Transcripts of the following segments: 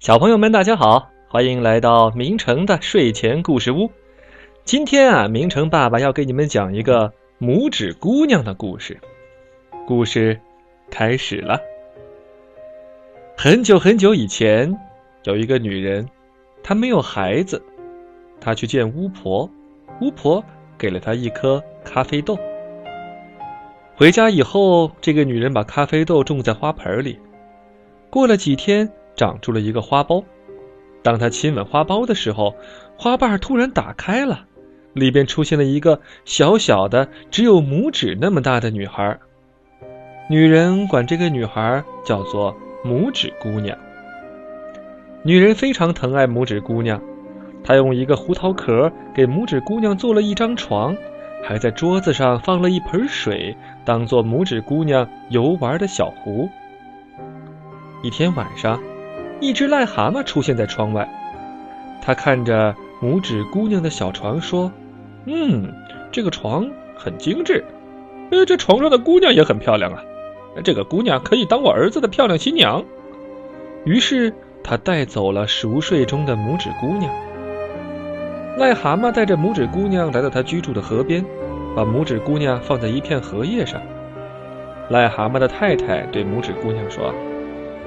小朋友们，大家好，欢迎来到明成的睡前故事屋。今天啊，明成爸爸要给你们讲一个拇指姑娘的故事。故事开始了。很久很久以前，有一个女人，她没有孩子，她去见巫婆，巫婆给了她一颗咖啡豆。回家以后，这个女人把咖啡豆种在花盆里。过了几天。长出了一个花苞，当他亲吻花苞的时候，花瓣突然打开了，里边出现了一个小小的、只有拇指那么大的女孩。女人管这个女孩叫做拇指姑娘。女人非常疼爱拇指姑娘，她用一个胡桃壳给拇指姑娘做了一张床，还在桌子上放了一盆水，当做拇指姑娘游玩的小湖。一天晚上。一只癞蛤蟆出现在窗外，他看着拇指姑娘的小床说：“嗯，这个床很精致，呃，这床上的姑娘也很漂亮啊。这个姑娘可以当我儿子的漂亮新娘。”于是他带走了熟睡中的拇指姑娘。癞蛤蟆带着拇指姑娘来到他居住的河边，把拇指姑娘放在一片荷叶上。癞蛤蟆的太太对拇指姑娘说。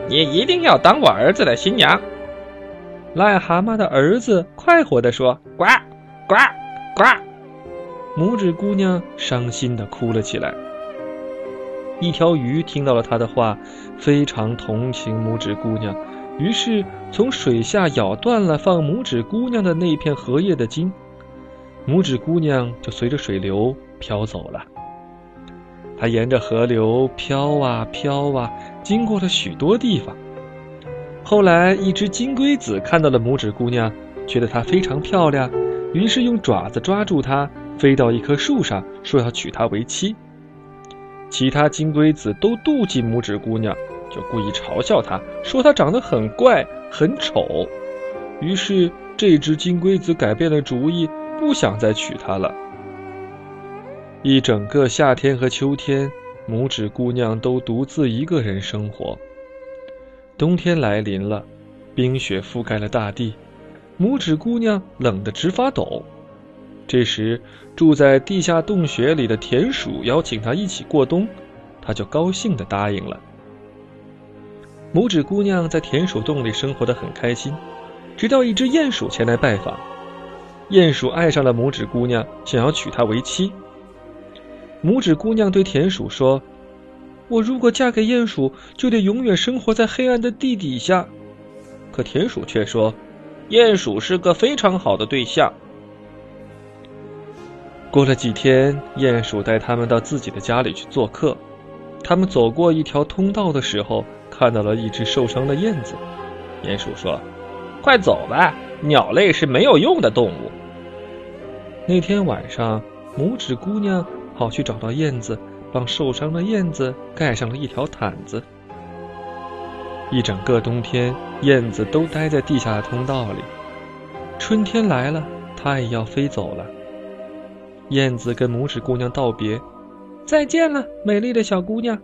你一定要当我儿子的新娘。癞蛤蟆的儿子快活地说：“呱，呱，呱。”拇指姑娘伤心地哭了起来。一条鱼听到了他的话，非常同情拇指姑娘，于是从水下咬断了放拇指姑娘的那片荷叶的茎，拇指姑娘就随着水流飘走了。她沿着河流飘啊飘啊。经过了许多地方，后来一只金龟子看到了拇指姑娘，觉得她非常漂亮，于是用爪子抓住她，飞到一棵树上，说要娶她为妻。其他金龟子都妒忌拇指姑娘，就故意嘲笑她，说她长得很怪、很丑。于是这只金龟子改变了主意，不想再娶她了。一整个夏天和秋天。拇指姑娘都独自一个人生活。冬天来临了，冰雪覆盖了大地，拇指姑娘冷得直发抖。这时，住在地下洞穴里的田鼠邀请她一起过冬，她就高兴地答应了。拇指姑娘在田鼠洞里生活得很开心，直到一只鼹鼠前来拜访。鼹鼠爱上了拇指姑娘，想要娶她为妻。拇指姑娘对田鼠说：“我如果嫁给鼹鼠，就得永远生活在黑暗的地底下。”可田鼠却说：“鼹鼠是个非常好的对象。”过了几天，鼹鼠带他们到自己的家里去做客。他们走过一条通道的时候，看到了一只受伤的燕子。鼹鼠说：“快走吧，鸟类是没有用的动物。”那天晚上，拇指姑娘。跑去找到燕子，帮受伤的燕子盖上了一条毯子。一整个冬天，燕子都待在地下的通道里。春天来了，它也要飞走了。燕子跟拇指姑娘道别：“再见了，美丽的小姑娘。”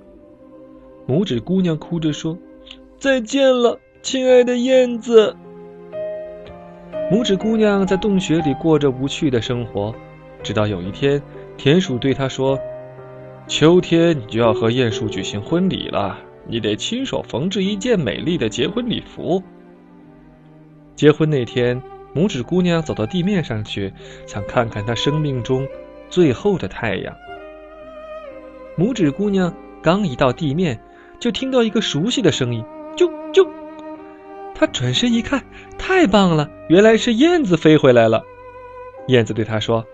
拇指姑娘哭着说：“再见了，亲爱的燕子。”拇指姑娘在洞穴里过着无趣的生活，直到有一天。田鼠对他说：“秋天你就要和鼹鼠举行婚礼了，你得亲手缝制一件美丽的结婚礼服。”结婚那天，拇指姑娘走到地面上去，想看看她生命中最后的太阳。拇指姑娘刚一到地面，就听到一个熟悉的声音：“啾啾！”她转身一看，太棒了，原来是燕子飞回来了。燕子对她说。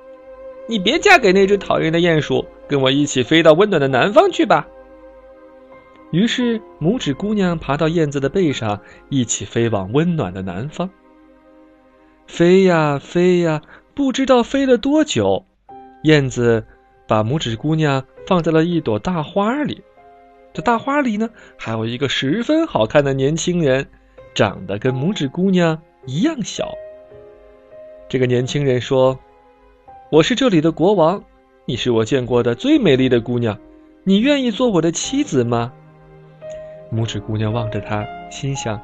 你别嫁给那只讨厌的鼹鼠，跟我一起飞到温暖的南方去吧。于是，拇指姑娘爬到燕子的背上，一起飞往温暖的南方。飞呀飞呀，不知道飞了多久，燕子把拇指姑娘放在了一朵大花里。这大花里呢，还有一个十分好看的年轻人，长得跟拇指姑娘一样小。这个年轻人说。我是这里的国王，你是我见过的最美丽的姑娘，你愿意做我的妻子吗？拇指姑娘望着他，心想：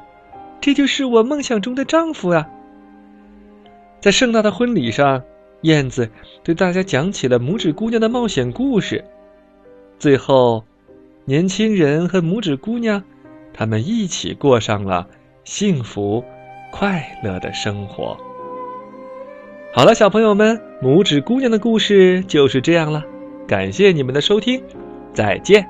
这就是我梦想中的丈夫啊！在盛大的婚礼上，燕子对大家讲起了拇指姑娘的冒险故事。最后，年轻人和拇指姑娘，他们一起过上了幸福快乐的生活。好了，小朋友们，拇指姑娘的故事就是这样了。感谢你们的收听，再见。